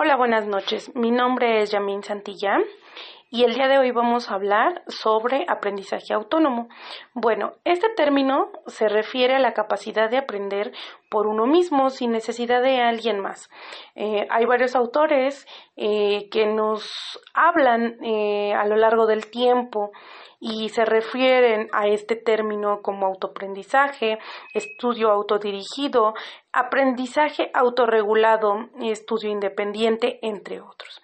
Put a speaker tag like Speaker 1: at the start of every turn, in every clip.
Speaker 1: Hola, buenas noches. Mi nombre es Yamin Santillán y el día de hoy vamos a hablar sobre aprendizaje autónomo. Bueno, este término se refiere a la capacidad de aprender por uno mismo sin necesidad de alguien más. Eh, hay varios autores eh, que nos hablan eh, a lo largo del tiempo y se refieren a este término como autoaprendizaje, estudio autodirigido, aprendizaje autorregulado estudio independiente, entre otros.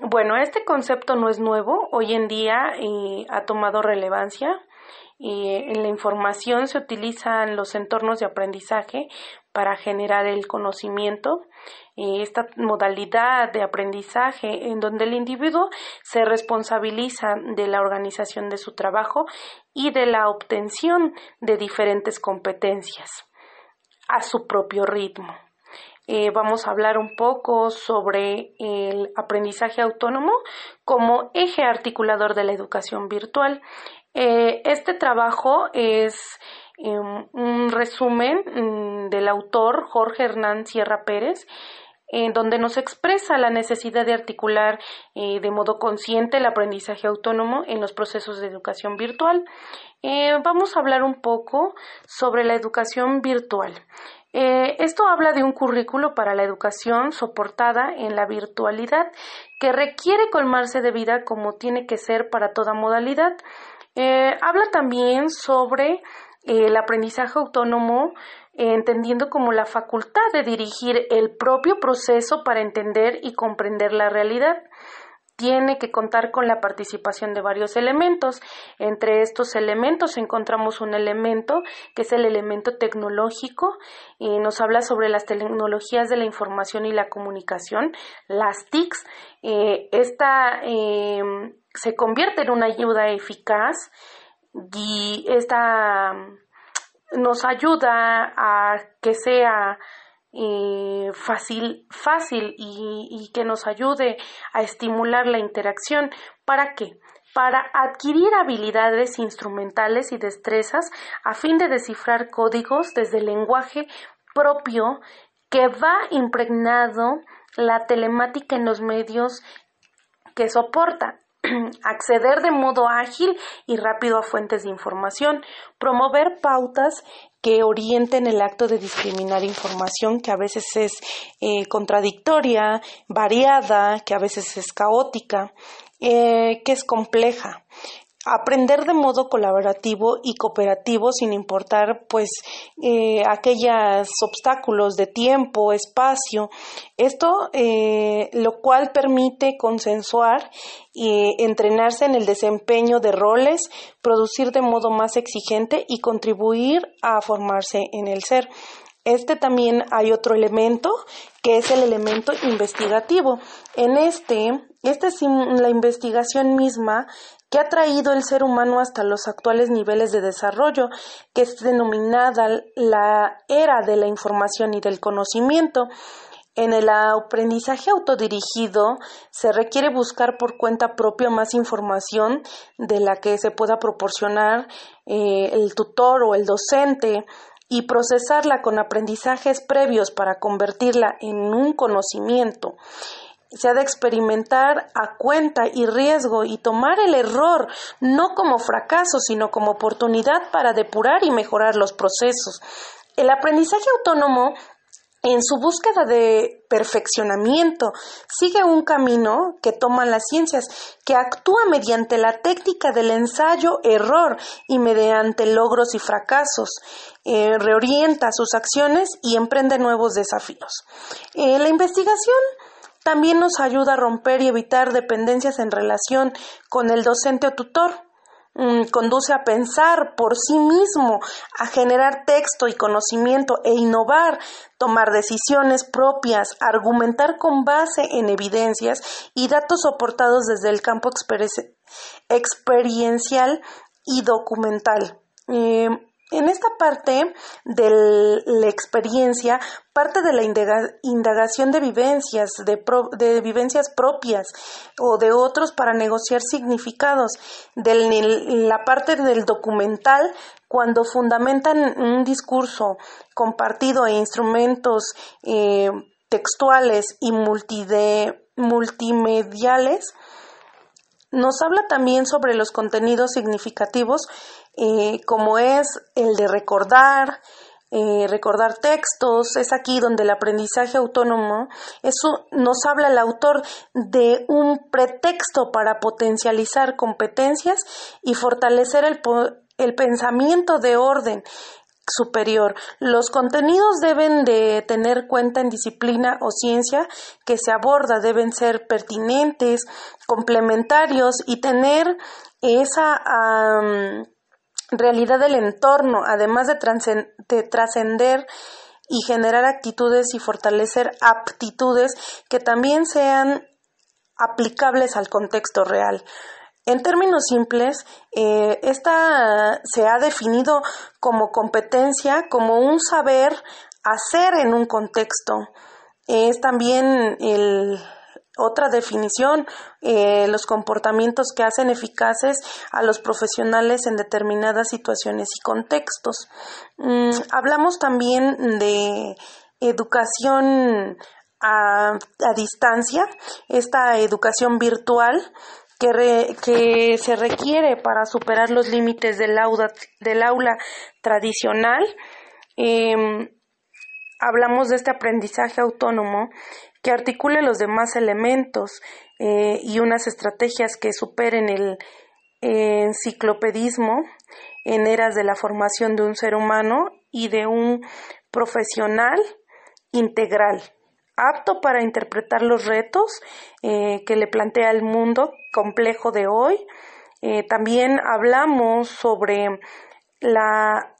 Speaker 1: Bueno, este concepto no es nuevo, hoy en día eh, ha tomado relevancia. Eh, en la información se utilizan los entornos de aprendizaje para generar el conocimiento esta modalidad de aprendizaje en donde el individuo se responsabiliza de la organización de su trabajo y de la obtención de diferentes competencias a su propio ritmo. Eh, vamos a hablar un poco sobre el aprendizaje autónomo como eje articulador de la educación virtual. Eh, este trabajo es em, un resumen mm, del autor Jorge Hernán Sierra Pérez en donde nos expresa la necesidad de articular eh, de modo consciente el aprendizaje autónomo en los procesos de educación virtual. Vamos a hablar un poco sobre la educación virtual. Eh, esto habla de un currículo para la educación soportada en la virtualidad que requiere colmarse de vida como tiene que ser para toda modalidad. habla también sobre el aprendizaje autónomo entendiendo como la facultad de dirigir el propio proceso para entender y comprender la realidad. Tiene que contar con la participación de varios elementos. Entre estos elementos encontramos un elemento que es el elemento tecnológico y nos habla sobre las tecnologías de la información y la comunicación, las TICs. Eh, esta em, se convierte en una ayuda eficaz y esta nos ayuda a que sea eh, fácil, fácil y, y que nos ayude a estimular la interacción. ¿Para qué? Para adquirir habilidades instrumentales y destrezas a fin de descifrar códigos desde el lenguaje propio que va impregnado la telemática en los medios que soporta. acceder de modo ágil y rápido a fuentes de información, promover pautas que orienten el acto de discriminar información que a veces es eh, contradictoria, variada, que a veces es caótica, eh, que es compleja aprender de modo colaborativo y cooperativo sin importar pues eh, aquellos obstáculos de tiempo, espacio, esto eh, lo cual permite consensuar y entrenarse en el desempeño de roles, producir de modo más exigente y contribuir a formarse en el ser. Este también hay otro elemento que es el elemento investigativo. En este, esta es la investigación misma que ha traído el ser humano hasta los actuales niveles de desarrollo, que es denominada la era de la información y del conocimiento. En el aprendizaje autodirigido se requiere buscar por cuenta propia más información de la que se pueda proporcionar eh, el tutor o el docente y procesarla con aprendizajes previos para convertirla en un conocimiento se ha de experimentar a cuenta y riesgo y tomar el error no como fracaso, sino como oportunidad para depurar y mejorar los procesos. El aprendizaje autónomo en su búsqueda de perfeccionamiento, sigue un camino que toman las ciencias, que actúa mediante la técnica del ensayo-error y mediante logros y fracasos, eh, reorienta sus acciones y emprende nuevos desafíos. Eh, la investigación también nos ayuda a romper y evitar dependencias en relación con el docente o tutor. Mm, conduce a pensar por sí mismo, a generar texto y conocimiento e innovar, tomar decisiones propias, argumentar con base en evidencias y datos soportados desde el campo experiencial y documental. Eh, en esta parte de la experiencia, parte de la indagación de vivencias, de, vivencias propias o de otros para negociar significados, de la parte del documental, cuando fundamentan un discurso compartido e instrumentos eh, textuales y multimediales, nos habla también sobre los contenidos significativos, eh, como es el de recordar, eh, recordar textos, es aquí donde el aprendizaje autónomo, eso nos habla el autor de un pretexto para potencializar competencias y fortalecer el, el pensamiento de orden superior. Los contenidos deben de tener cuenta en disciplina o ciencia que se aborda, deben ser pertinentes, complementarios y tener esa realidad del entorno, además de trascender y generar actitudes y fortalecer aptitudes que también sean aplicables al contexto real. En términos simples, eh, esta se ha definido como competencia, como un saber hacer en un contexto. Es también otra definición, eh, los comportamientos que hacen eficaces a los profesionales en determinadas situaciones y contextos. Mm, hablamos también de educación a, distancia, esta educación virtual que, se requiere para superar los límites del aula, del aula tradicional. Em, hablamos de este aprendizaje autónomo que articule los demás elementos eh, y unas estrategias que superen el enciclopedismo en eras de la formación de un ser humano y de un profesional integral apto para interpretar los retos eh, que le plantea el mundo complejo de hoy. Eh, también hablamos sobre la